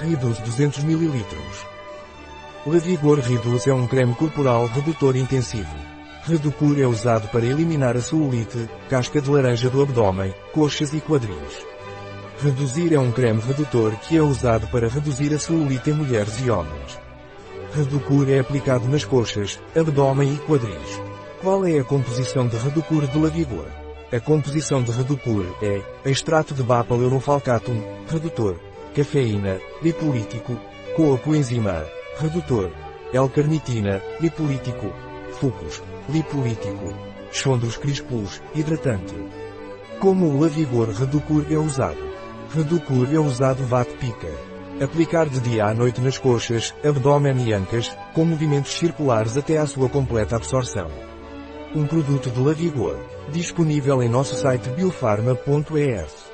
Reduz 200 ml. Lavigor Reduz é um creme corporal redutor intensivo. Reducur é usado para eliminar a celulite, casca de laranja do abdômen, coxas e quadris. Reduzir é um creme redutor que é usado para reduzir a celulite em mulheres e homens. Reducur é aplicado nas coxas, abdômen e quadris. Qual é a composição de Reducur de Lavigor? A composição de Reducur é extrato de Bapaleuronfalcatum, redutor, cafeína, lipolítico, coacoenzima, redutor, L-carnitina, lipolítico, fucus, lipolítico, chondros crispus, hidratante. Como o Lavigor Reducur é usado? Reducur é usado VAT-pica. Aplicar de dia à noite nas coxas, abdômen e ancas, com movimentos circulares até à sua completa absorção. Um produto de Lavigor, disponível em nosso site biofarma.es.